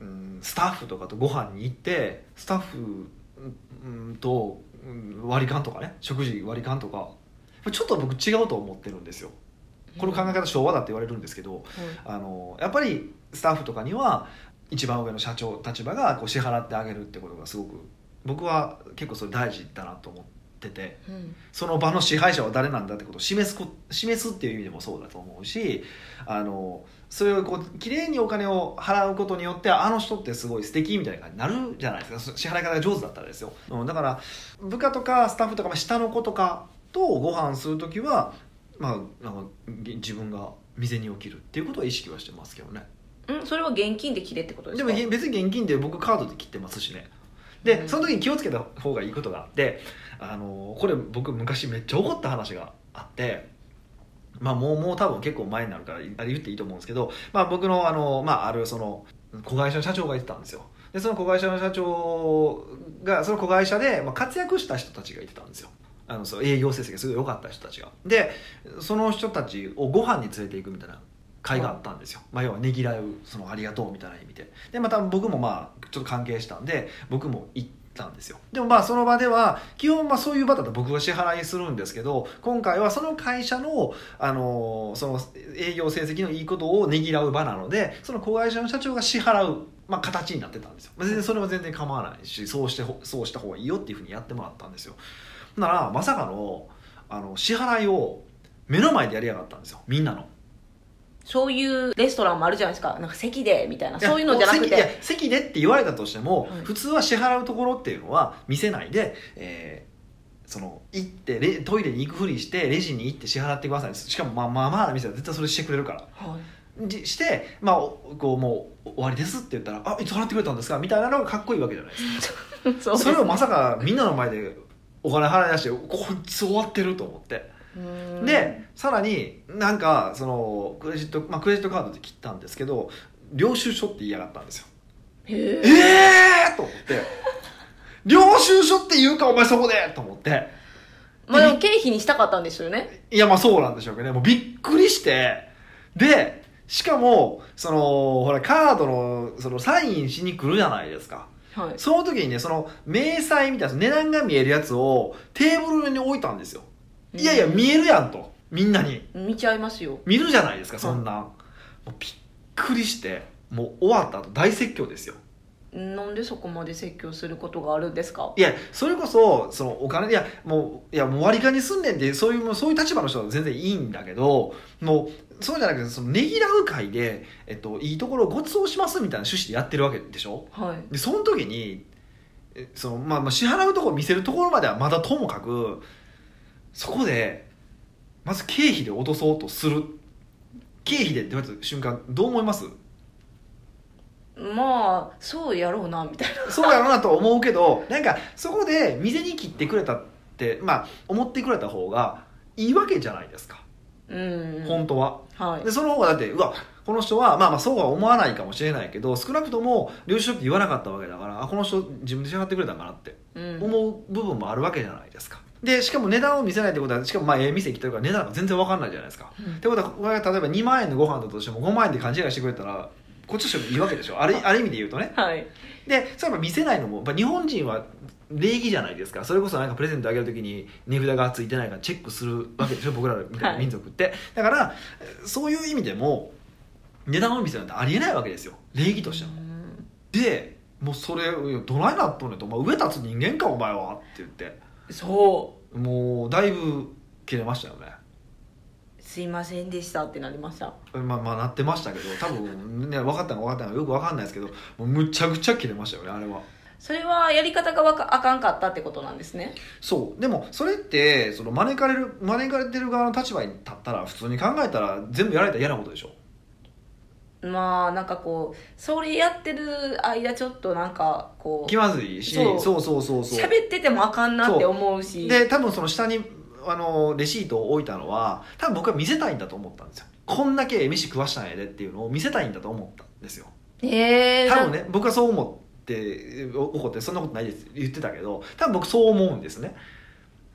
[SPEAKER 1] うん、スタッフとかとご飯に行ってスタッフうんとうん割り勘とかね食事割り勘とかちょっと僕違うと思ってるんですよ。この考え方昭和だって言われるんですけど、あのやっぱりスタッフとかには一番上の社長立場がこう支払ってあげるってことがすごく僕は結構それ大事だなと思ってて
[SPEAKER 2] うん。
[SPEAKER 1] その場の支配者は誰なんだってことを示すこ示すっていう意味でもそうだと思うしあのそれをこう綺麗にお金を払うことによってあの人ってすごい素敵みたいな感じになるじゃないですか。支払い方が上手だったらですよ、うん、だから部下とかスタッフとかまあ下の子とかとご飯する時はまあなんか自分が店に起きるっていうことは意識はしてますけどね。
[SPEAKER 2] うんそれは現金で切れってことですか？
[SPEAKER 1] でも別に現金で僕カードで切ってますしね。でその時に気をつけた方がいいことがあってあのこれ僕昔めっちゃ怒った話があってまあもうもう多分結構前になるから言っていいと思うんですけど、まあ、僕のあの、まあ、あるその子会社の社長が言ってたんですよ。でその子会社の社長がその子会社で、まあ、活躍した人たちがいてたんですよ。あのそう営業成績がすごい良かった人たちが。でその人たちをご飯に連れていくみたいな会があったんですよ、まあ、要はねぎらうそのありがとうみたいな意味で。でまた僕もまあちょっと関係したんで僕も行ったんですよ。でもまあその場では基本まあそういう場だと僕が支払いするんですけど今回はその会社の、あのその営業成績のいいことをねぎらう場なのでその子会社の社長が支払う、まあ、形になってたんですよ。全然それは全然構わないしそうしてそうした方がいいよっていうふうにやってもらったんですよ。ならまさかのあの支払いを目の前でやりやがったんですよ。みんなの。
[SPEAKER 2] そういうレストランもあるじゃないですか。なんか席でみたいな。そういうのじゃなく
[SPEAKER 1] 席いや
[SPEAKER 2] て
[SPEAKER 1] 席でって言われたとしても、
[SPEAKER 2] はい。
[SPEAKER 1] 普通は支払うところっていうのは店内で、えーその行ってレトイレに行くふりしてレジに行って支払ってください。しかもまあまあまあな店は絶対それしてくれるから。
[SPEAKER 2] はい。
[SPEAKER 1] じして、まあ、おこうもう終わりですって言ったら「あいつ払ってくれたんですか?」みたいなのがかっこいいわけじゃないですか。
[SPEAKER 2] そう
[SPEAKER 1] それをまさかみんなの前でお金払い出してこいつ終わってると思って。
[SPEAKER 2] うん。
[SPEAKER 1] でさらになんかそのクレジット、まあ、クレジットカードで切ったんですけど領収書って言いやがったんですよ。
[SPEAKER 2] へ
[SPEAKER 1] え
[SPEAKER 2] え
[SPEAKER 1] えー、と思って。領収書って言うかお前そこで。と思って。
[SPEAKER 2] まあでも経費にしたかったんですよね。
[SPEAKER 1] いやまあそうなんでしょうけどね。もうびっくりして。でしかもそのほらカードのそのサインしに来るじゃないですか。
[SPEAKER 2] はい。
[SPEAKER 1] その時にねその明細みたいな値段が見えるやつをテーブル上に置いたんですよいやいや見えるやんと。みんなに。
[SPEAKER 2] 見ちゃいますよ。
[SPEAKER 1] 見るじゃないですかそんな。ん、もうびっくりして。もう終わった後大説教ですよ。
[SPEAKER 2] なんでそこまで説教することがあるんですか？
[SPEAKER 1] いやそれこそそのお金いやもういやもう割り勘にすんねんってそういうもうそういう立場の人は全然いいんだけどもうそうじゃなくてそのねぎらう会で、えっと、いいところをご馳走しますみたいな趣旨でやってるわけでしょ？
[SPEAKER 2] はい。
[SPEAKER 1] でその時にえその、まあ、まあ支払うところ見せるところまではまだともかくそこでまず経費で落とそうとする。経費でって言われた瞬間どう思います？
[SPEAKER 2] まあそうやろうなみたいな。
[SPEAKER 1] そうやろうなとは思うけどなんかそこで店に切ってくれたってまあ思ってくれた方がいいわけじゃないですか、
[SPEAKER 2] うん。
[SPEAKER 1] 本当は。
[SPEAKER 2] はい。
[SPEAKER 1] でその方がだってうわこの人はまあまあそうは思わないかもしれないけど少なくとも領収書って言わなかったわけだからあこの人自分で支払ってくれたんかなって。
[SPEAKER 2] うん。
[SPEAKER 1] 思う部分もあるわけじゃないですかでしかも値段を見せないってことはしかもまあええ店来てるから値段が全然分かんないじゃないですか、
[SPEAKER 2] うん。
[SPEAKER 1] ってことはこれが例えば2万円のご飯だとしても5万円で勘違いしてくれたらこっちとしてもいいわけでしょ。あるある意味で言うとね。
[SPEAKER 2] はい。
[SPEAKER 1] でそれやっぱ見せないのもやっぱ日本人は礼儀じゃないですか。それこそなんかプレゼントあげるときに値札がついてないかチェックするわけでしょ僕らみたいな民族って、だからそういう意味でも値段を見せるなんてありえないわけですよ。礼儀としても。
[SPEAKER 2] うん。
[SPEAKER 1] でもうそれどないなっとんねんと「お前上立つ人間かお前は」って言って
[SPEAKER 2] そ
[SPEAKER 1] もうだいぶ切れましたよね。
[SPEAKER 2] すいませんでしたってなりました。
[SPEAKER 1] まあまあなってましたけど多分ね分かったのか分かったのかよく分かんないですけどもうむちゃくちゃ切れましたよねあれは。
[SPEAKER 2] それはやり方がわかあかんかったってことなんですね。
[SPEAKER 1] そう。でもそれってその招かれる招かれてる側の立場に立ったら普通に考えたら全部やられたら嫌なことでしょ
[SPEAKER 2] まあなんかこうそれやってる間ちょっとなんかこう
[SPEAKER 1] 気まずいし
[SPEAKER 2] そう。
[SPEAKER 1] そうそうそうそう。
[SPEAKER 2] 喋っててもあかんなって思うし。
[SPEAKER 1] で多分その下にあのレシートを置いたのは多分僕は見せたいんだと思ったんですよ。こんだけ飯食わしたんやでっていうのを見せたいんだと思ったんですよ。
[SPEAKER 2] ええ
[SPEAKER 1] 多分ね僕はそう思ってお怒ってそんなことないです。言ってたけど多分僕そう思うんですね。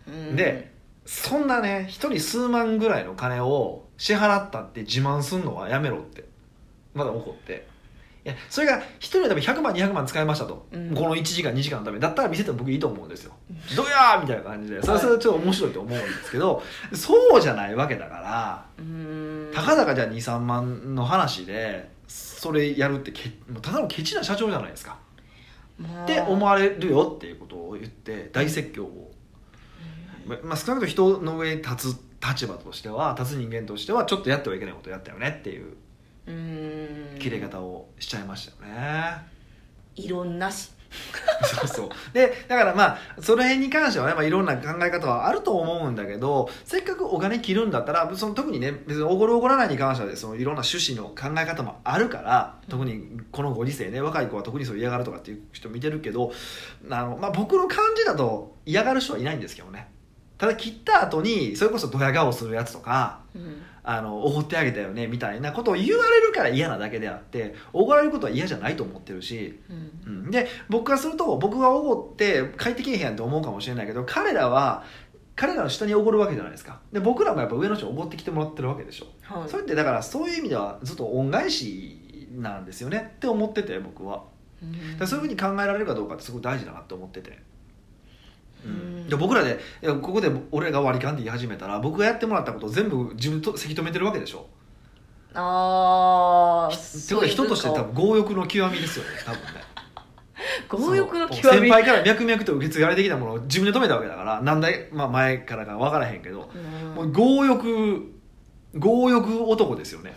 [SPEAKER 2] うん。
[SPEAKER 1] でそんなね一人数万ぐらいの金を支払ったって自慢すんのはやめろってまだ怒って。いやそれが一人のため100万200万使いましたと、
[SPEAKER 2] うん。
[SPEAKER 1] この1時間2時間のためだったら見せても僕いいと思うんですよ。どうやーみたいな感じで。それはそれはちょっと面白いと思うんですけど、そうじゃないわけだから
[SPEAKER 2] うん。
[SPEAKER 1] たかだかじゃあ23万の話でそれやるってけもうただのケチな社長じゃないですか。
[SPEAKER 2] まあ。
[SPEAKER 1] って思われるよっていうことを言って大説教を、ままあ、少なくとも人の上に立つ立場としては立つ人間としてはちょっとやってはいけないことをやったよねっていう
[SPEAKER 2] うん。
[SPEAKER 1] 切れ方をしちゃいましたよね、
[SPEAKER 2] いろんなし。
[SPEAKER 1] そうそう。でだからまあその辺に関してはね、まあ、いろんな考え方はあると思うんだけどせっかくお金切るんだったらその特にね別におごるおごらないに関してはねそのいろんな趣旨の考え方もあるから特にこのご時世ね若い子は特にそう嫌がるとかっていう人見てるけどあの、まあ、僕の感じだと嫌がる人はいないんですけどねただ切った後にそれこそドヤ顔するやつとか
[SPEAKER 2] うん。
[SPEAKER 1] あのおごってあげたよねみたいなことを言われるから嫌なだけであっておごられることは嫌じゃないと思ってるし
[SPEAKER 2] うん。
[SPEAKER 1] うん。で僕からすると僕がおごって帰ってけえへんやんって思うかもしれないけど彼らは彼らの下におごるわけじゃないですか。で僕らもやっぱ上の人におごってきてもらってるわけでしょ、
[SPEAKER 2] はい。
[SPEAKER 1] それってだからそういう意味ではずっと恩返しなんですよねって思ってて僕は。
[SPEAKER 2] うん。
[SPEAKER 1] そういうふうに考えられるかどうかってすごい大事だなって思ってて、で僕らでいやここで俺が割り勘って言い始めたら僕がやってもらったことを全部自分とせき止めてるわけでしょ。
[SPEAKER 2] ああ
[SPEAKER 1] ってことは人として多分強欲の極みですよね多分ね。
[SPEAKER 2] 強欲の極み。
[SPEAKER 1] 先輩から脈々と受け継がれてきたものを自分で止めたわけだから何代、まあ、前からか分からへんけど、
[SPEAKER 2] うん。
[SPEAKER 1] もう強欲強欲男ですよね。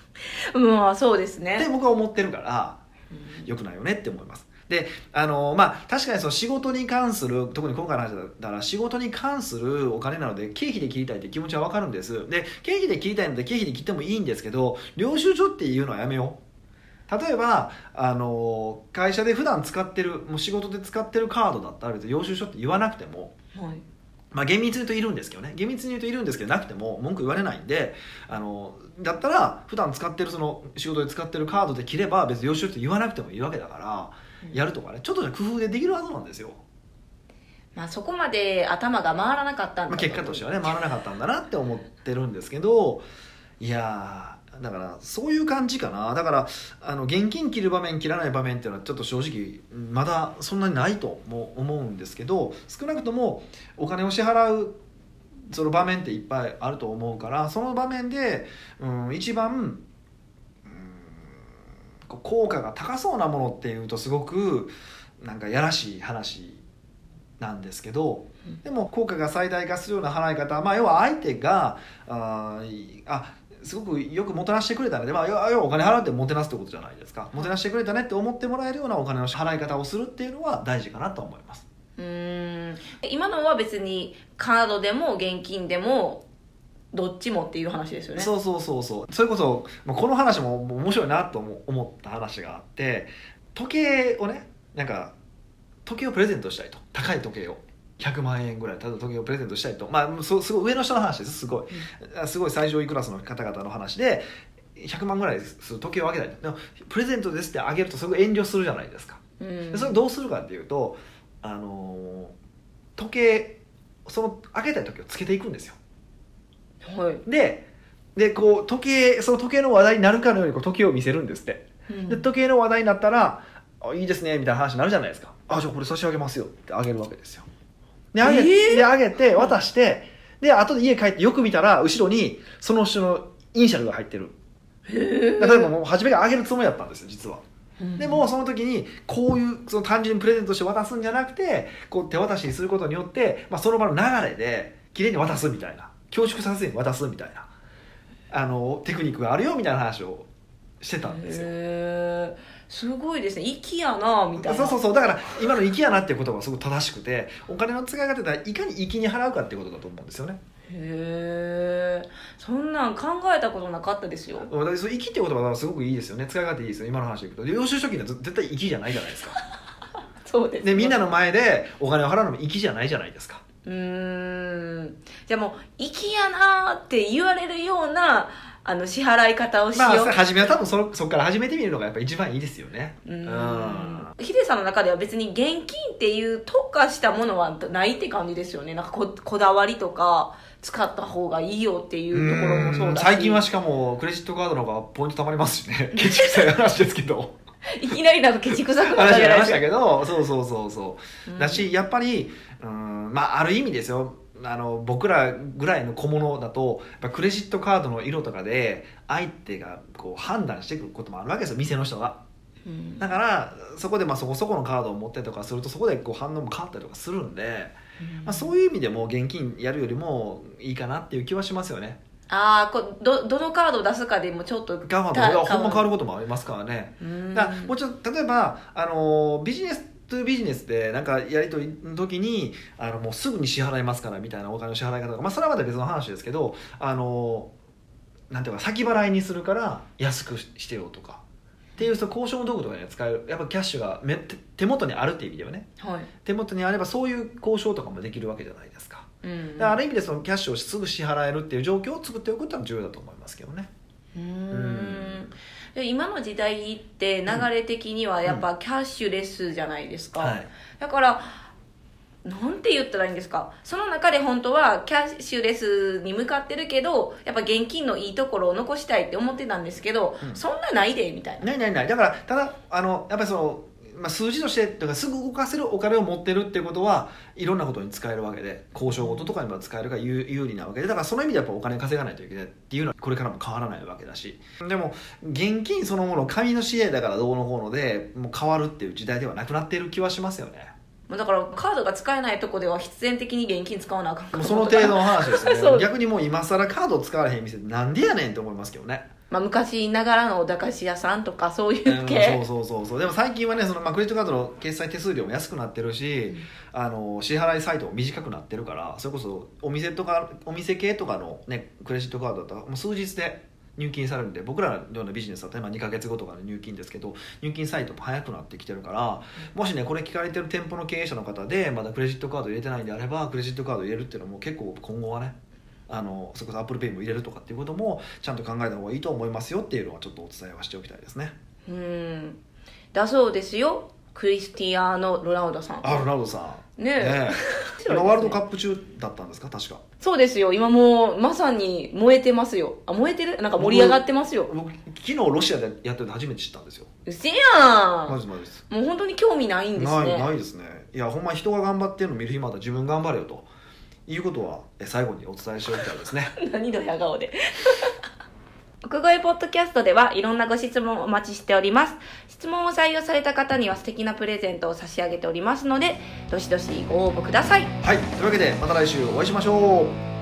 [SPEAKER 2] うんあそうです
[SPEAKER 1] って
[SPEAKER 2] ね
[SPEAKER 1] 僕は思ってるから
[SPEAKER 2] うん。
[SPEAKER 1] 良くないよねって思いますであのまあ確かにその仕事に関する特に今回の話だったら仕事に関するお金なので経費で切りたいって気持ちは分かるんです。で経費で切りたいので経費で切ってもいいんですけど領収書っていうのはやめよう。例えばあの会社で普段使ってるもう仕事で使ってるカードだったら別に領収書って言わなくても
[SPEAKER 2] はい。
[SPEAKER 1] まあ厳密に言うといるんですけどね。厳密に言うといるんですけどなくても文句言われないんであのだったら普段使ってるその仕事で使ってるカードで切れば別に領収書って言わなくてもいいわけだからやるとかねちょっとじゃ工夫でできるはずなんですよ、
[SPEAKER 2] まあそこまで頭が回らなかったん
[SPEAKER 1] まあ、
[SPEAKER 2] だ
[SPEAKER 1] 結果としてはね回らなかったんだなって思ってるんですけどいやーだからそういう感じかな。だからあの現金切る場面切らない場面っていうのはちょっと正直まだそんなにないとも思うんですけど少なくともお金を支払うその場面っていっぱいあると思うからその場面で、うん、一番、効果が高そうなものっていうとすごくなんかやらしい話なんですけど、
[SPEAKER 2] うん。
[SPEAKER 1] でも効果が最大化するような払い方、まあ、要は相手があすごくよくもてなしてくれたね。で、まあ、要はお金払うってもてなすってことじゃないですか。もてなしてくれたねって思ってもらえるようなお金の払い方をするっていうのは大事かなと思います。
[SPEAKER 2] うーん。今のは別にカードでも現金でもどっちもっていう話ですよね。
[SPEAKER 1] そうそうそうそう。それこそ、まあ、この話も面白いなと思思った話があって時計をねなんか時計をプレゼントしたいと。高い時計を。100万円ぐらい。ただ時計をプレゼントしたいと。まあそすごい上の人の話です。すごい。あすごい最上位クラスの方々の話で100万ぐらいする時計をあげたいでもプレゼントですってあげるとすごい遠慮するじゃないですか。
[SPEAKER 2] うん。
[SPEAKER 1] でそれどうするかっていうとあのー時計そのあげたい時計をつけていくんですよ
[SPEAKER 2] はい。
[SPEAKER 1] ででこう時計その時計の話題になるかのようにこう時計を見せるんですって。
[SPEAKER 2] うん。
[SPEAKER 1] で時計の話題になったら「あいいですね」みたいな話になるじゃないですか「あじゃあこれ差し上げますよ」ってあげるわけですよ。であげ,、
[SPEAKER 2] えー？
[SPEAKER 1] であげて渡してで後で家帰ってよく見たら後ろにその人のイニシャルが入ってる。例えばもう初めからあげるつもりだったんですよ実は。
[SPEAKER 2] うん。
[SPEAKER 1] でもその時にこういうその単純にプレゼントとして渡すんじゃなくてこう手渡しにすることによって、まあ、その場の流れで綺麗に渡すみたいな恐縮させずに渡すみたいなあのテクニックがあるよみたいな話をしてたんですよ。
[SPEAKER 2] すごいですね。粋やなみたいな。
[SPEAKER 1] そうそうそう。だから今の粋やなっていう言葉がすごく正しくてお金の使い方っていかに粋に払うかっていうことだと思うんですよね。
[SPEAKER 2] へえそんなん考えたことなかったですよ。
[SPEAKER 1] だからそう粋っていう言葉はすごくいいですよね。使い方いいですよ。今の話でいくと。領収書金は絶対粋じゃないじゃないですか。
[SPEAKER 2] そうです
[SPEAKER 1] でみんなの前でお金を払うのも粋じゃないじゃないですか
[SPEAKER 2] うーん。じゃあもう粋やなーって言われるようなあの支払い方をしよう、
[SPEAKER 1] まあ初めは多分そそこから始めてみるのがやっぱ一番いいですよね。
[SPEAKER 2] うーん。ヒデさんの中では別に現金っていう特化したものはないって感じですよね。なんかここだわりとか使った方がいいよっていうところもそうだし。
[SPEAKER 1] 最近はしかもクレジットカードの方がポイント貯まりますしね。ケチくさい話ですけど
[SPEAKER 2] いきなりなんかケチくさくなった
[SPEAKER 1] 話になりまし
[SPEAKER 2] じゃないですか
[SPEAKER 1] たけどそうそうそうそう。
[SPEAKER 2] うん。
[SPEAKER 1] だしやっぱりうんまあある意味ですよ。あの僕らぐらいの小物だとやっぱクレジットカードの色とかで相手がこう判断してくることもあるわけですよ店の人が
[SPEAKER 2] うん。
[SPEAKER 1] だからそこでまあそこそこのカードを持ってとかするとそこでこう反応も変わったりとかするんで、まあ、そういう意味でも現金やるよりもいいかなっていう気はしますよね
[SPEAKER 2] ああこどどのカードを出すかでもちょっと
[SPEAKER 1] ガバと
[SPEAKER 2] た
[SPEAKER 1] ほんま変わる。こともありますからね。
[SPEAKER 2] うん。
[SPEAKER 1] だからもうちょっと例えばあのビジネストゥビジネスでなんかやり取りの時にあのもうすぐに支払いますからみたいなお金の支払い方とか、まあ、それはまた別の話ですけどあのなんていうか先払いにするから安くしてよとか。っていうその交渉の道具とかには使えるやっぱキャッシュがめ手手元にあるっていう意味ではね。
[SPEAKER 2] はい。
[SPEAKER 1] 手元にあればそういう交渉とかもできるわけじゃないですか
[SPEAKER 2] うん
[SPEAKER 1] ある意味でそのキャッシュをすぐ支払えるっていう状況を作っておくっていうのは重要だと思いますけどね。
[SPEAKER 2] うーん。で今の時代って流れ的にはやっぱキャッシュレスじゃないですか、
[SPEAKER 1] はい。
[SPEAKER 2] だからなんて言ったらいいんですか。その中で本当はキャッシュレスに向かってるけどやっぱ現金のいいところを残したいって思ってたんですけど、
[SPEAKER 1] うん。
[SPEAKER 2] そんなないでみたいな。
[SPEAKER 1] ないないない。だからただあのやっぱりその、まあ、数字としてとかすぐ動かせるお金を持ってるっていうことはいろんなことに使えるわけで交渉事とかにも使えるから有有利なわけでだからその意味でやっぱお金稼がないといけないっていうのはこれからも変わらないわけだし。でも現金そのもの紙の紙幣だからどうのこうのでもう変わるっていう時代ではなくなっている気はしますよね。
[SPEAKER 2] もうだからカードが使えないとこでは必然的に現金使わなあかんか
[SPEAKER 1] もその程度の話ですね。逆にもう今更カード使われへん店なんでやねんって思いますけどね。
[SPEAKER 2] まあ、昔ながらのお駄菓子屋さんとかそういう
[SPEAKER 1] うん
[SPEAKER 2] 系、
[SPEAKER 1] そうそうそうそう。でも最近はねその、まあ、クレジットカードの決済手数料も安くなってるし、あの支払いサイトも短くなってるからそれこそお店とかお店系とかの、ね、クレジットカードだったらもう数日で入金されるんで僕らのようなビジネスだったら今2か月後とかの入金ですけど入金サイトも早くなってきてるからもしねこれ聞かれてる店舗の経営者の方でまだクレジットカード入れてないんであればクレジットカード入れるっていうのも結構今後はねあのそれこそ Apple Pay も入れるとかっていうこともちゃんと考えた方がいいと思いますよっていうのはちょっとお伝えはしておきたいですね。
[SPEAKER 2] うん。だそうですよクリスティアーノ・ロナウドさん。
[SPEAKER 1] あロナウドさん。
[SPEAKER 2] ねえ。
[SPEAKER 1] ねえ。今ワールドカップ中だったんですか確か。
[SPEAKER 2] そうですよ。今もうまさに燃えてますよ。あ燃えてる？なんか盛り上がってますよ。
[SPEAKER 1] 僕昨日ロシアでやってて初めて知ったんですよ。
[SPEAKER 2] うせやん。
[SPEAKER 1] マジマジです。
[SPEAKER 2] もう本当に興味ないんです
[SPEAKER 1] ない
[SPEAKER 2] ね
[SPEAKER 1] ないですね。いやほんま人が頑張ってるの見る暇あったら自分頑張れよと。いうことはえ最後にお伝えしておきたいですね。
[SPEAKER 2] 何ドヤ顔で奥越ポッドキャストではいろんなご質問をお待ちしております。質問を採用された方には素敵なプレゼントを差し上げておりますのでどしどしご応募ください。
[SPEAKER 1] はいというわけでまた来週お会いしましょう。